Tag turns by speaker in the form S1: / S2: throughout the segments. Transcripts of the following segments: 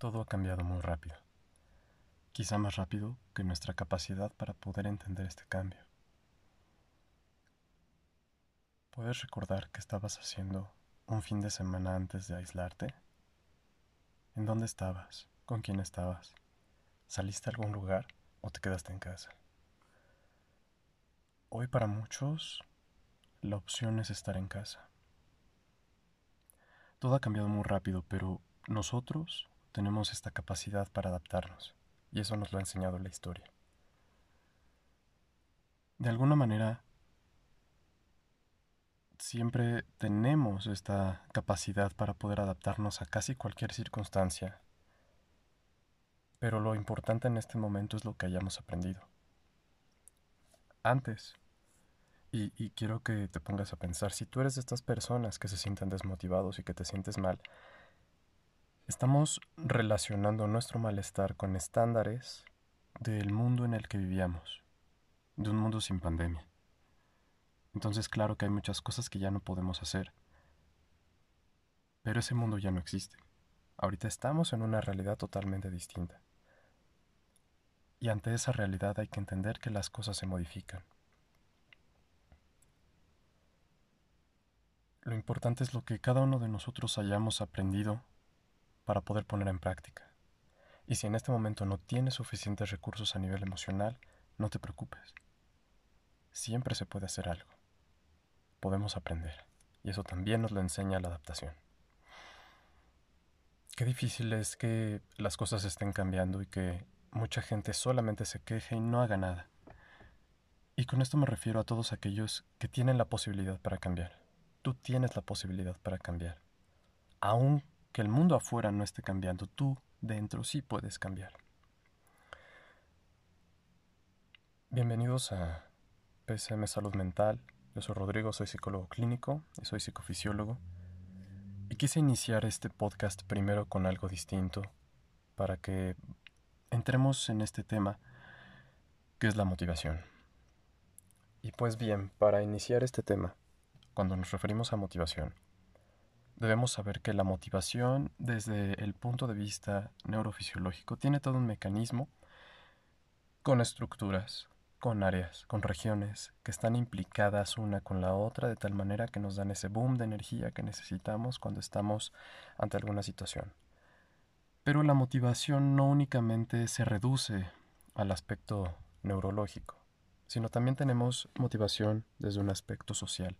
S1: Todo ha cambiado muy rápido, quizá más rápido que nuestra capacidad para poder entender este cambio. ¿Puedes recordar qué estabas haciendo un fin de semana antes de aislarte? ¿En dónde estabas? ¿Con quién estabas? ¿Saliste a algún lugar o te quedaste en casa? Hoy para muchos la opción es estar en casa. Todo ha cambiado muy rápido, pero nosotros tenemos esta capacidad para adaptarnos, y eso nos lo ha enseñado la historia. De alguna manera, siempre tenemos esta capacidad para poder adaptarnos a casi cualquier circunstancia, pero lo importante en este momento es lo que hayamos aprendido. Antes, y, y, quiero que te pongas a pensar, si tú eres de estas personas que se sienten desmotivados y que te sientes mal, Estamos relacionando nuestro malestar con estándares del mundo en el que vivíamos, de un mundo sin pandemia. Entonces claro que hay muchas cosas que ya no podemos hacer, pero ese mundo ya no existe. Ahorita estamos en una realidad totalmente distinta. Y ante esa realidad hay que entender que las cosas se modifican. Lo importante es lo que cada uno de nosotros hayamos aprendido para poder poner en práctica. Y si en este momento no tienes suficientes recursos a nivel emocional, no te preocupes. Siempre se puede hacer algo. Podemos aprender. Y eso también nos lo enseña la adaptación. Qué difícil es que las cosas estén cambiando y que mucha gente solamente se queje y no haga nada. Y con esto me refiero a todos aquellos que tienen la posibilidad para cambiar. Tú tienes la posibilidad para cambiar. Aún que el mundo afuera no esté cambiando, tú dentro sí puedes cambiar. Bienvenidos a PSM Salud Mental. Yo soy Rodrigo, soy psicólogo clínico y soy psicofisiólogo. Y quise iniciar este podcast primero con algo distinto para que entremos en este tema que es la motivación. Y pues bien, para iniciar este tema, cuando nos referimos a motivación, Debemos saber que la motivación desde el punto de vista neurofisiológico tiene todo un mecanismo con estructuras, con áreas, con regiones que están implicadas una con la otra de tal manera que nos dan ese boom de energía que necesitamos cuando estamos ante alguna situación. Pero la motivación no únicamente se reduce al aspecto neurológico, sino también tenemos motivación desde un aspecto social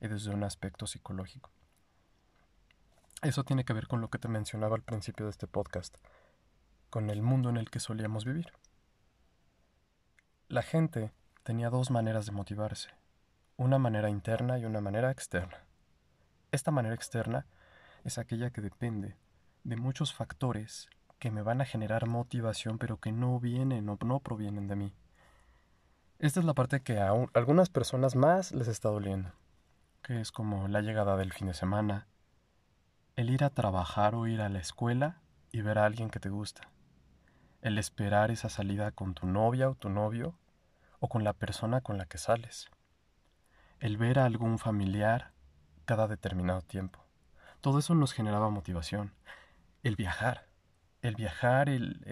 S1: y desde un aspecto psicológico. Eso tiene que ver con lo que te mencionaba al principio de este podcast, con el mundo en el que solíamos vivir. La gente tenía dos maneras de motivarse, una manera interna y una manera externa. Esta manera externa es aquella que depende de muchos factores que me van a generar motivación pero que no vienen o no provienen de mí. Esta es la parte que a algunas personas más les está doliendo, que es como la llegada del fin de semana, el ir a trabajar o ir a la escuela y ver a alguien que te gusta. El esperar esa salida con tu novia o tu novio o con la persona con la que sales. El ver a algún familiar cada determinado tiempo. Todo eso nos generaba motivación. El viajar. El viajar, el,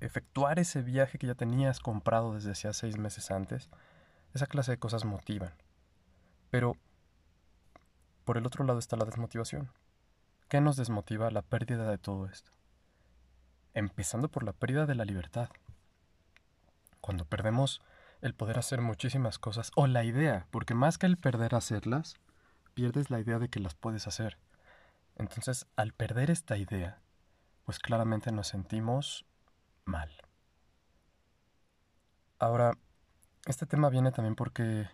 S1: efectuar ese viaje que ya tenías comprado desde hacía seis meses antes. Esa clase de cosas motivan. Pero por el otro lado está la desmotivación. ¿Qué nos desmotiva la pérdida de todo esto? Empezando por la pérdida de la libertad. Cuando perdemos el poder hacer muchísimas cosas, o la idea, porque más que el perder hacerlas, pierdes la idea de que las puedes hacer. Entonces, al perder esta idea, pues claramente nos sentimos mal. Ahora, este tema viene también porque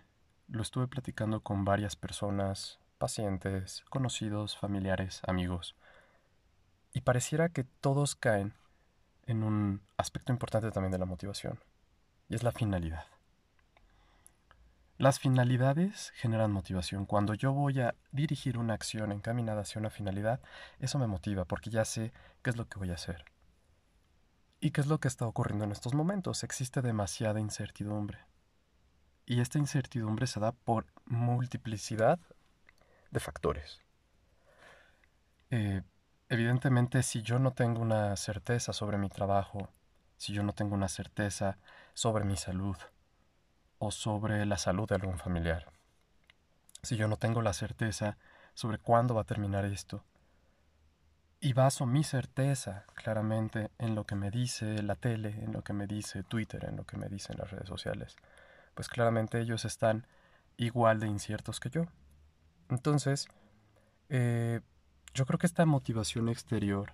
S1: lo estuve platicando con varias personas pacientes, conocidos, familiares, amigos. Y pareciera que todos caen en un aspecto importante también de la motivación, y es la finalidad. Las finalidades generan motivación. Cuando yo voy a dirigir una acción encaminada hacia una finalidad, eso me motiva porque ya sé qué es lo que voy a hacer. ¿Y qué es lo que está ocurriendo en estos momentos? Existe demasiada incertidumbre. Y esta incertidumbre se da por multiplicidad de factores. Eh, evidentemente si yo no tengo una certeza sobre mi trabajo, si yo no tengo una certeza sobre mi salud o sobre la salud de algún familiar, si yo no tengo la certeza sobre cuándo va a terminar esto, y baso mi certeza claramente en lo que me dice la tele, en lo que me dice Twitter, en lo que me dicen las redes sociales, pues claramente ellos están igual de inciertos que yo. Entonces, eh, yo creo que esta motivación exterior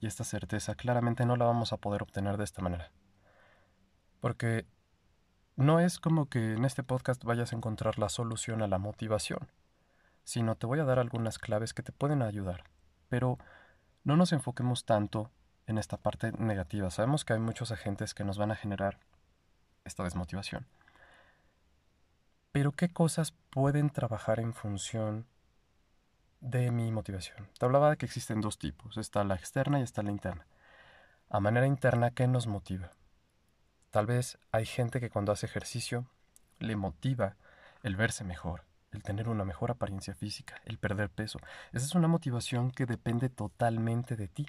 S1: y esta certeza claramente no la vamos a poder obtener de esta manera. Porque no es como que en este podcast vayas a encontrar la solución a la motivación, sino te voy a dar algunas claves que te pueden ayudar. Pero no nos enfoquemos tanto en esta parte negativa. Sabemos que hay muchos agentes que nos van a generar esta desmotivación. Pero ¿qué cosas pueden trabajar en función de mi motivación? Te hablaba de que existen dos tipos. Está la externa y está la interna. A manera interna, ¿qué nos motiva? Tal vez hay gente que cuando hace ejercicio le motiva el verse mejor, el tener una mejor apariencia física, el perder peso. Esa es una motivación que depende totalmente de ti.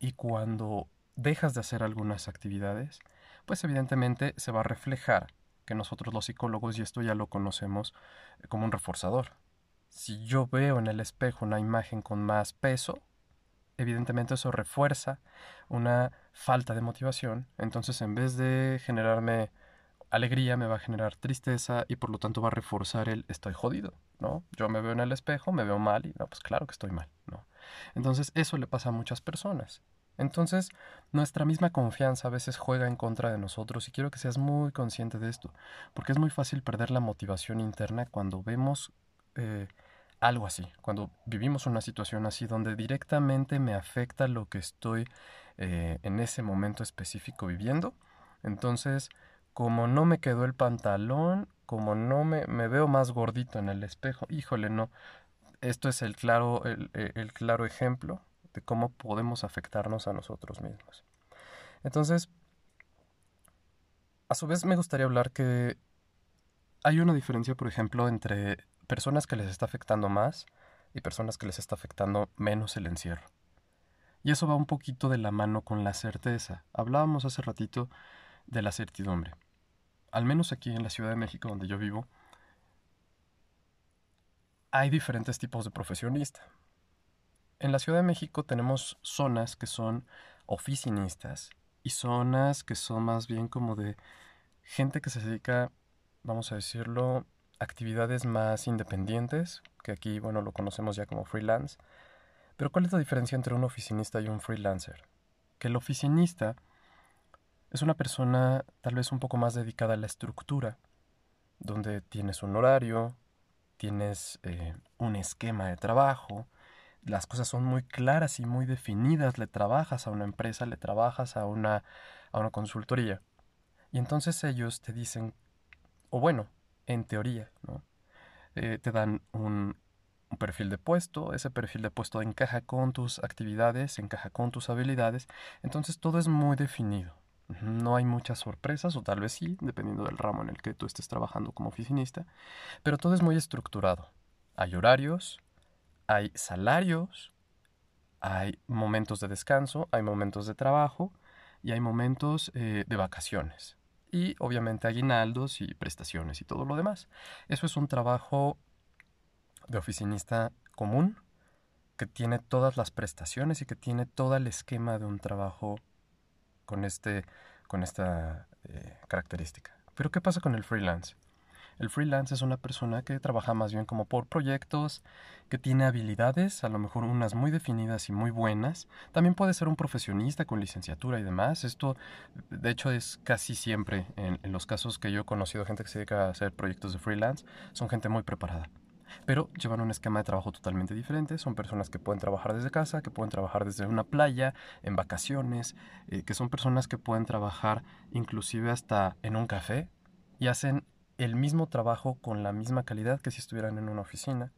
S1: Y cuando dejas de hacer algunas actividades, pues evidentemente se va a reflejar que nosotros los psicólogos, y esto ya lo conocemos eh, como un reforzador. Si yo veo en el espejo una imagen con más peso, evidentemente eso refuerza una falta de motivación, entonces en vez de generarme alegría me va a generar tristeza y por lo tanto va a reforzar el estoy jodido, ¿no? Yo me veo en el espejo, me veo mal y no, pues claro que estoy mal, ¿no? Entonces eso le pasa a muchas personas. Entonces, nuestra misma confianza a veces juega en contra de nosotros y quiero que seas muy consciente de esto, porque es muy fácil perder la motivación interna cuando vemos eh, algo así, cuando vivimos una situación así donde directamente me afecta lo que estoy eh, en ese momento específico viviendo. Entonces, como no me quedó el pantalón, como no me, me veo más gordito en el espejo, híjole, no. Esto es el claro, el, el claro ejemplo de cómo podemos afectarnos a nosotros mismos. Entonces, a su vez me gustaría hablar que hay una diferencia, por ejemplo, entre personas que les está afectando más y personas que les está afectando menos el encierro. Y eso va un poquito de la mano con la certeza. Hablábamos hace ratito de la certidumbre al menos aquí en la Ciudad de México donde yo vivo, hay diferentes tipos de profesionista. En la Ciudad de México tenemos zonas que son oficinistas y zonas que son más bien como de gente que se dedica, vamos a decirlo, actividades más independientes, que aquí, bueno, lo conocemos ya como freelance. Pero ¿cuál es la diferencia entre un oficinista y un freelancer? Que el oficinista es una persona tal vez un poco más dedicada a la estructura, donde tienes un horario, tienes eh, un esquema de trabajo, las cosas son muy claras y muy definidas, le trabajas a una empresa, le trabajas a una, a una consultoría. Y entonces ellos te dicen, o bueno, en teoría, ¿no? Eh, te dan un, un perfil de puesto, ese perfil de puesto encaja con tus actividades, encaja con tus habilidades, entonces todo es muy definido. No hay muchas sorpresas, o tal vez sí, dependiendo del ramo en el que tú estés trabajando como oficinista, pero todo es muy estructurado. Hay horarios, hay salarios, hay momentos de descanso, hay momentos de trabajo y hay momentos eh, de vacaciones. Y obviamente aguinaldos y prestaciones y todo lo demás. Eso es un trabajo de oficinista común que tiene todas las prestaciones y que tiene todo el esquema de un trabajo con, este, con esta eh, característica. Pero ¿qué pasa con el freelance? El freelance es una persona que trabaja más bien como por proyectos, que tiene habilidades, a lo mejor unas muy definidas y muy buenas. También puede ser un profesionista con licenciatura y demás. Esto, de hecho, es casi siempre en, los casos que yo he conocido gente que se dedica a hacer proyectos de freelance, son gente muy preparada pero llevan un esquema de trabajo totalmente diferente. Son personas que pueden trabajar desde casa, que pueden trabajar desde una playa, en vacaciones, eh, que son personas que pueden trabajar inclusive hasta en un café y hacen el mismo trabajo con la misma calidad que si estuvieran en una oficina.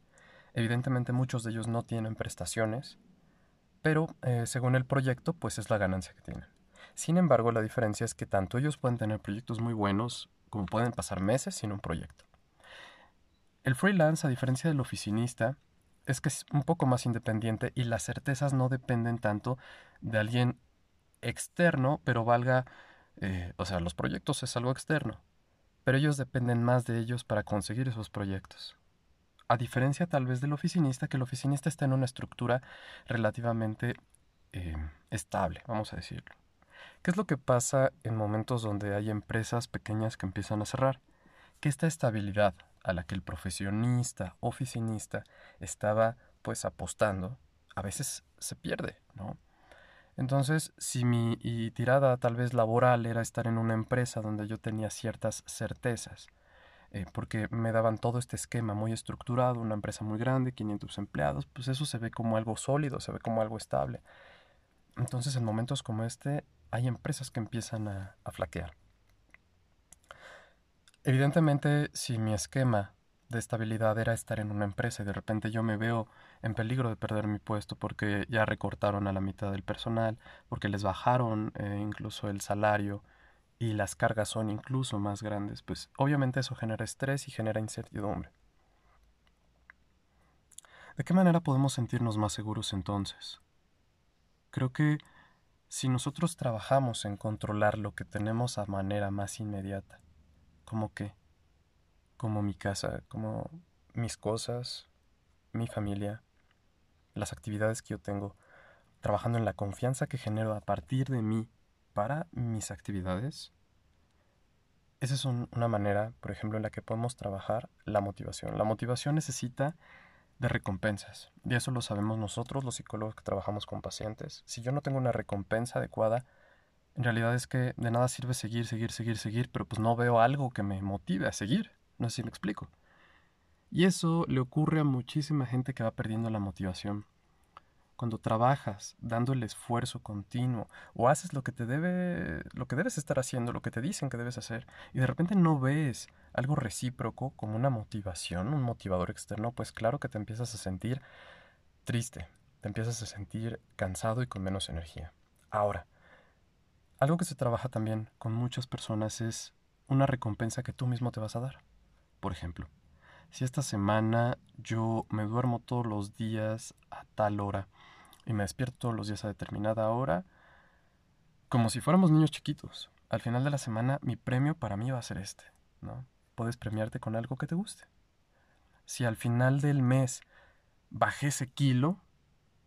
S1: Evidentemente muchos de ellos no tienen prestaciones, pero eh, según el proyecto pues es la ganancia que tienen. Sin embargo, la diferencia es que tanto ellos pueden tener proyectos muy buenos como pueden pasar meses sin un proyecto. El freelance, a diferencia del oficinista, es que es un poco más independiente y las certezas no dependen tanto de alguien externo, pero valga, eh, o sea, los proyectos es algo externo, pero ellos dependen más de ellos para conseguir esos proyectos. A diferencia tal vez del oficinista, que el oficinista está en una estructura relativamente eh, estable, vamos a decirlo. ¿Qué es lo que pasa en momentos donde hay empresas pequeñas que empiezan a cerrar? Que esta estabilidad a la que el profesionista, oficinista, estaba pues apostando, a veces se pierde, ¿no? Entonces, si mi tirada tal vez laboral era estar en una empresa donde yo tenía ciertas certezas, eh, porque me daban todo este esquema muy estructurado, una empresa muy grande, 500 empleados, pues eso se ve como algo sólido, se ve como algo estable. Entonces en momentos como este hay empresas que empiezan a, a flaquear. Evidentemente, si mi esquema de estabilidad era estar en una empresa y de repente yo me veo en peligro de perder mi puesto porque ya recortaron a la mitad del personal, porque les bajaron eh, incluso el salario, y las cargas son incluso más grandes, pues obviamente eso genera estrés y genera incertidumbre. ¿De qué manera podemos sentirnos más seguros entonces? Creo que si nosotros trabajamos en controlar lo que tenemos a manera más inmediata, como qué, como mi casa, como mis cosas, mi familia, las actividades que yo tengo, trabajando en la confianza que genero a partir de mí para mis actividades, esa es una manera, por ejemplo, en la que podemos trabajar la motivación. La motivación necesita de recompensas. Y eso lo sabemos nosotros, los psicólogos que trabajamos con pacientes. Si yo no tengo una recompensa adecuada, en realidad es que de nada sirve seguir, seguir, seguir, seguir, pero pues no veo algo que me motive a seguir. No sé si me explico. Y eso le ocurre a muchísima gente que va perdiendo la motivación cuando trabajas dando el esfuerzo continuo o haces lo que te debe lo que debes estar haciendo, lo que te dicen que debes hacer y de repente no ves algo recíproco como una motivación, un motivador externo, pues claro que te empiezas a sentir triste, te empiezas a sentir cansado y con menos energía. Ahora, algo que se trabaja también con muchas personas es una recompensa que tú mismo te vas a dar. Por ejemplo, si esta semana yo me duermo todos los días a tal hora y me despierto todos los días a determinada hora, como si fuéramos niños chiquitos, al final de la semana mi premio para mí va a ser este, ¿no? Puedes premiarte con algo que te guste. Si al final del mes bajé ese kilo,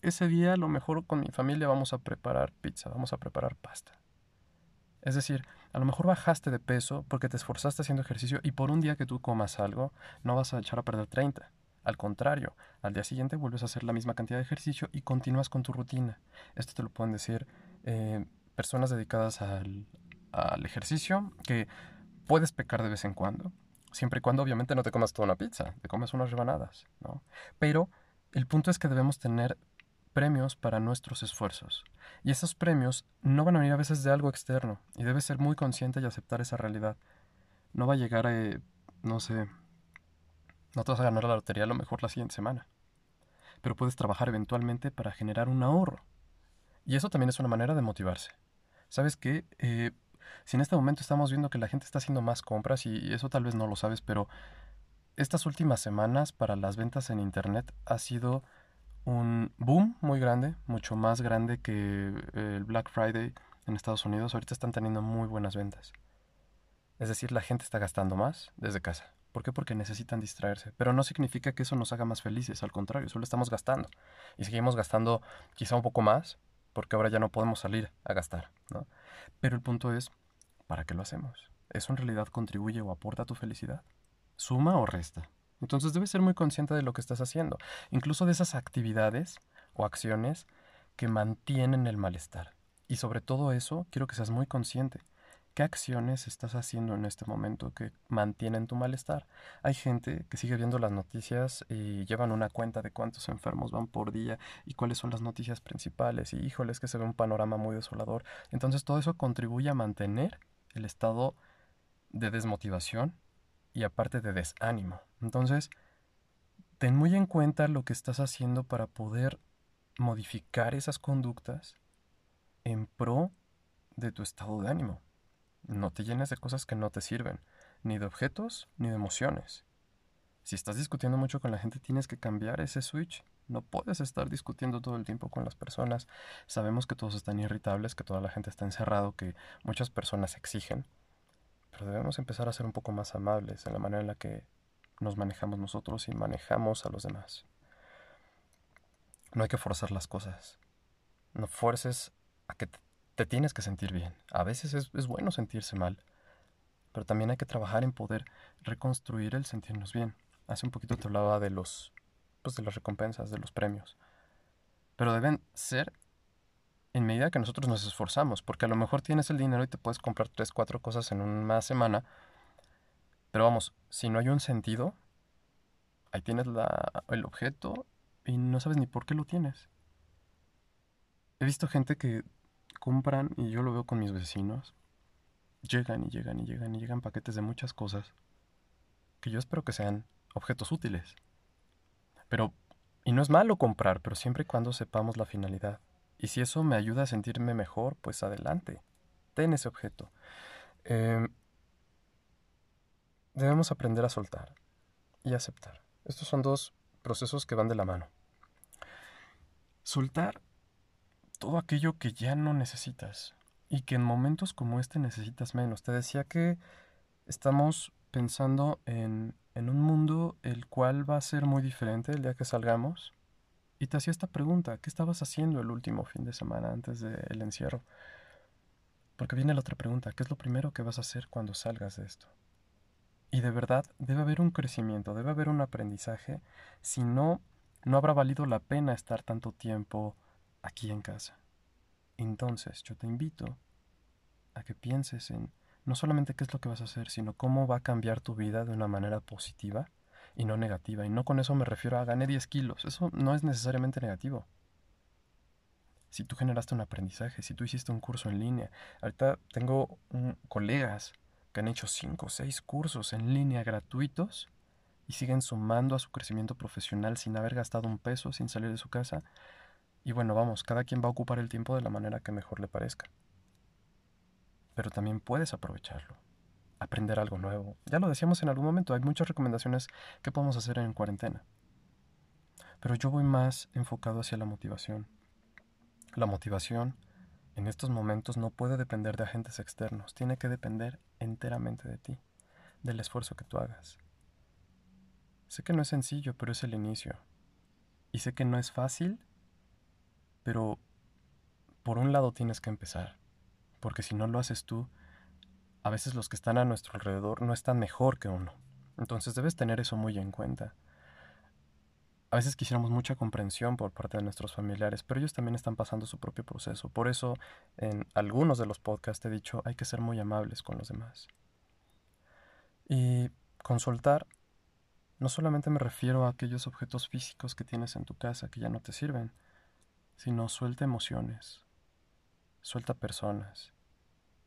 S1: ese día a lo mejor con mi familia vamos a preparar pizza, vamos a preparar pasta. Es decir, a lo mejor bajaste de peso porque te esforzaste haciendo ejercicio y por un día que tú comas algo no vas a echar a perder 30. Al contrario, al día siguiente vuelves a hacer la misma cantidad de ejercicio y continúas con tu rutina. Esto te lo pueden decir eh, personas dedicadas al, al ejercicio que puedes pecar de vez en cuando, siempre y cuando obviamente no te comas toda una pizza, te comes unas rebanadas, ¿no? Pero el punto es que debemos tener premios para nuestros esfuerzos. Y esos premios no van a venir a veces de algo externo y debes ser muy consciente y aceptar esa realidad. No va a llegar a, eh, no sé, no te vas a ganar la lotería a lo mejor la siguiente semana. Pero puedes trabajar eventualmente para generar un ahorro. Y eso también es una manera de motivarse. ¿Sabes qué? Eh, si en este momento estamos viendo que la gente está haciendo más compras, y eso tal vez no lo sabes, pero estas últimas semanas para las ventas en Internet ha sido un boom muy grande, mucho más grande que el Black Friday en Estados Unidos. Ahorita están teniendo muy buenas ventas. Es decir, la gente está gastando más desde casa. ¿Por qué? Porque necesitan distraerse. Pero no significa que eso nos haga más felices, al contrario, solo estamos gastando. Y seguimos gastando quizá un poco más, porque ahora ya no podemos salir a gastar. ¿no? Pero el punto es, ¿para qué lo hacemos? ¿Eso en realidad contribuye o aporta a tu felicidad? ¿Suma o resta? Entonces debes ser muy consciente de lo que estás haciendo, incluso de esas actividades o acciones que mantienen el malestar. Y sobre todo eso, quiero que seas muy consciente. ¿Qué acciones estás haciendo en este momento que mantienen tu malestar? Hay gente que sigue viendo las noticias y llevan una cuenta de cuántos enfermos van por día y cuáles son las noticias principales y híjoles que se ve un panorama muy desolador. Entonces todo eso contribuye a mantener el estado de desmotivación y aparte de desánimo. Entonces, ten muy en cuenta lo que estás haciendo para poder modificar esas conductas en pro de tu estado de ánimo. No te llenes de cosas que no te sirven, ni de objetos ni de emociones. Si estás discutiendo mucho con la gente, tienes que cambiar ese switch. No puedes estar discutiendo todo el tiempo con las personas. Sabemos que todos están irritables, que toda la gente está encerrado, que muchas personas exigen. Pero debemos empezar a ser un poco más amables en la manera en la que nos manejamos nosotros y manejamos a los demás. No hay que forzar las cosas. No fuerces a que te tienes que sentir bien. A veces es, es bueno sentirse mal, pero también hay que trabajar en poder reconstruir el sentirnos bien. Hace un poquito te hablaba de los pues de las recompensas, de los premios. Pero deben ser en medida que nosotros nos esforzamos, porque a lo mejor tienes el dinero y te puedes comprar tres, cuatro cosas en una semana, pero vamos, si no hay un sentido, ahí tienes la, el objeto y no sabes ni por qué lo tienes. He visto gente que compran, y yo lo veo con mis vecinos, llegan y llegan y llegan y llegan paquetes de muchas cosas que yo espero que sean objetos útiles. Pero, y no es malo comprar, pero siempre y cuando sepamos la finalidad. Y si eso me ayuda a sentirme mejor, pues adelante. Ten ese objeto. Em, debemos aprender a soltar y aceptar. Estos son dos procesos que van de la mano. Soltar todo aquello que ya no necesitas y que en momentos como este necesitas menos. Te decía que estamos pensando en en un mundo el cual va a ser muy diferente el día que salgamos. Y te hacía esta pregunta, ¿qué estabas haciendo el último fin de semana antes del encierro? Porque viene la otra pregunta, ¿qué es lo primero que vas a hacer cuando salgas de esto? Y de verdad debe haber un crecimiento, debe haber un aprendizaje, si no, no habrá valido la pena estar tanto tiempo aquí en casa. Entonces yo te invito a que pienses en no solamente qué es lo que vas a hacer, sino cómo va a cambiar tu vida de una manera positiva y no negativa. Y no con eso me refiero a gané 10 kilos. Eso no es necesariamente negativo. Si tú generaste un aprendizaje, si tú hiciste un curso en línea. Ahorita tengo colegas que han hecho 5 o 6 cursos en línea gratuitos y siguen sumando a su crecimiento profesional sin haber gastado un peso, sin salir de su casa. Y bueno, vamos, cada quien va a ocupar el tiempo de la manera que mejor le parezca pero también puedes aprovecharlo. Aprender algo nuevo. Ya lo decíamos en algún momento, hay muchas recomendaciones que podemos hacer en cuarentena. Pero yo voy más enfocado hacia la motivación. La motivación en estos momentos no puede depender de agentes externos, tiene que depender enteramente de ti, del esfuerzo que tú hagas. Sé que no es sencillo, pero es el inicio. Y sé que no es fácil, pero por un lado tienes que empezar porque si no lo haces tú, a veces los que están a nuestro alrededor no están mejor que uno. Entonces debes tener eso muy en cuenta. A veces quisiéramos mucha comprensión por parte de nuestros familiares, pero ellos también están pasando su propio proceso. Por eso, en algunos de los podcasts he dicho, hay que ser muy amables con los demás. Y con soltar, no solamente me refiero a aquellos objetos físicos que tienes en tu casa que ya no te sirven, sino suelta emociones, suelta personas.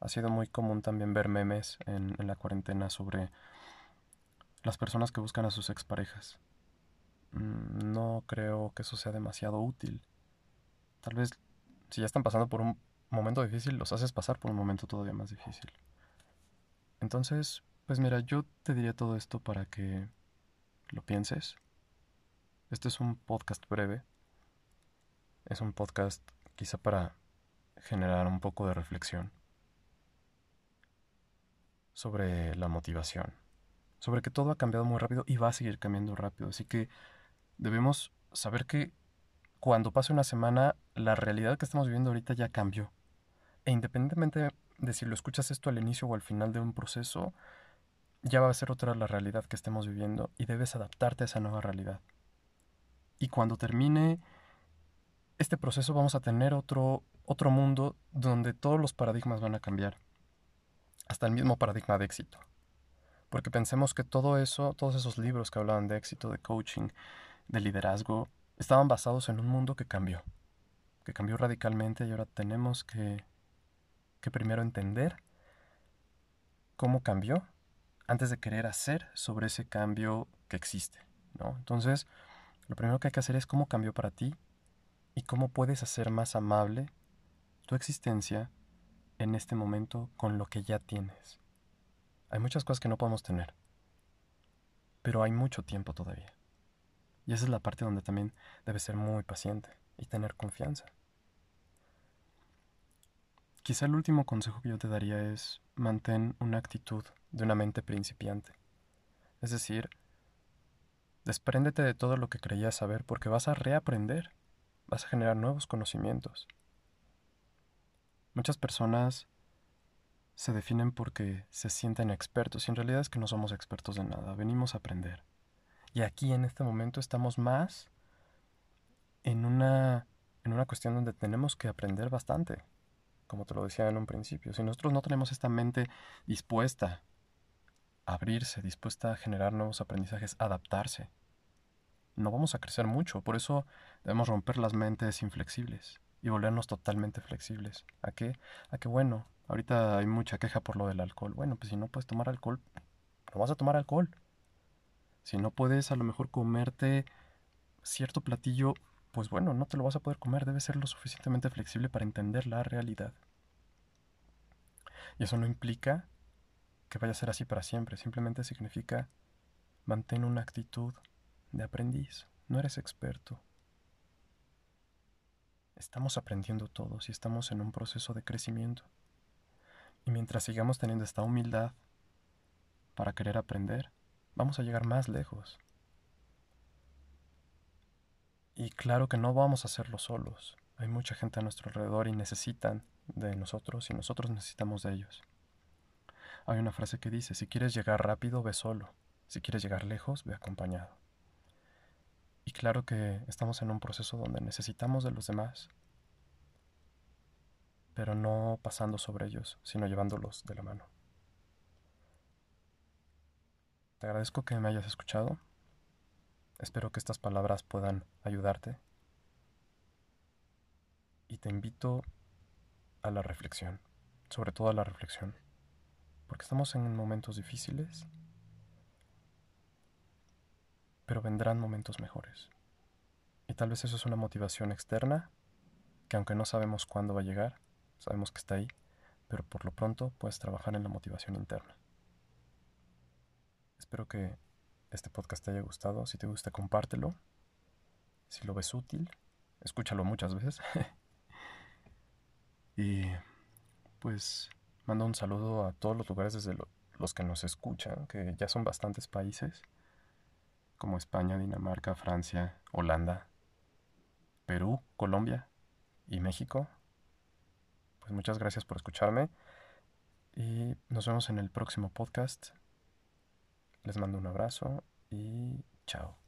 S1: Ha sido muy común también ver memes en, la cuarentena sobre las personas que buscan a sus exparejas. Mm, no creo que eso sea demasiado útil. Tal vez si ya están pasando por un momento difícil, los haces pasar por un momento todavía más difícil. Entonces, pues mira, yo te diría todo esto para que lo pienses. Este es un podcast breve. Es un podcast quizá para generar un poco de reflexión sobre la motivación, sobre que todo ha cambiado muy rápido y va a seguir cambiando rápido. Así que debemos saber que cuando pase una semana, la realidad que estamos viviendo ahorita ya cambió. E independientemente de si lo escuchas esto al inicio o al final de un proceso, ya va a ser otra la realidad que estemos viviendo y debes adaptarte a esa nueva realidad. Y cuando termine este proceso vamos a tener otro otro mundo donde todos los paradigmas van a cambiar, hasta el mismo paradigma de éxito. Porque pensemos que todo eso, todos esos libros que hablaban de éxito, de coaching, de liderazgo, estaban basados en un mundo que cambió, que cambió radicalmente y ahora tenemos que, que primero entender cómo cambió antes de querer hacer sobre ese cambio que existe. ¿no? Entonces, lo primero que hay que hacer es cómo cambió para ti y cómo puedes hacer más amable tu existencia en este momento con lo que ya tienes. Hay muchas cosas que no podemos tener. pero hay mucho tiempo todavía. Y esa es la parte donde también debes ser muy paciente y tener confianza. Quizá el último consejo que yo te daría es mantén una actitud de una mente principiante. Es decir, despréndete de todo lo que creías saber porque vas a reaprender, vas a generar nuevos conocimientos. Muchas personas se definen porque se sienten expertos y en realidad es que no somos expertos de nada, venimos a aprender. Y aquí en este momento estamos más en una, en una cuestión donde tenemos que aprender bastante como te lo decía en un principio. Si nosotros no tenemos esta mente dispuesta a abrirse, dispuesta a generar nuevos aprendizajes, adaptarse, no vamos a crecer mucho. Por eso debemos romper las mentes inflexibles y volvernos totalmente flexibles. ¿A qué? A que, bueno, ahorita hay mucha queja por lo del alcohol. Bueno, pues si no puedes tomar alcohol, no vas a tomar alcohol. Si no puedes a lo mejor comerte cierto platillo pues bueno, no te lo vas a poder comer, debes ser lo suficientemente flexible para entender la realidad. Y eso no implica que vaya a ser así para siempre, simplemente significa mantén una actitud de aprendiz, no eres experto. Estamos aprendiendo todos y estamos en un proceso de crecimiento. Y mientras sigamos teniendo esta humildad para querer aprender, vamos a llegar más lejos. Y claro que no vamos a hacerlo solos. Hay mucha gente a nuestro alrededor y necesitan de nosotros y nosotros necesitamos de ellos. Hay una frase que dice, si quieres llegar rápido, ve solo. Si quieres llegar lejos, ve acompañado. Y claro que estamos en un proceso donde necesitamos de los demás, pero no pasando sobre ellos, sino llevándolos de la mano. Te agradezco que me hayas escuchado. Espero que estas palabras puedan ayudarte y te invito a la reflexión, sobre todo a la reflexión, porque estamos en momentos difíciles, pero vendrán momentos mejores. Y tal vez eso es una motivación externa, que aunque no sabemos cuándo va a llegar, sabemos que está ahí, pero por lo pronto puedes trabajar en la motivación interna. Espero que este podcast te haya gustado. Si te gusta, compártelo. Si lo ves útil, escúchalo muchas veces. y pues mando un saludo a todos los lugares desde los que nos escuchan, que ya son bastantes países, como España, Dinamarca, Francia, Holanda, Perú, Colombia y México. Pues muchas gracias por escucharme y nos vemos en el próximo podcast. Les mando un abrazo y chao.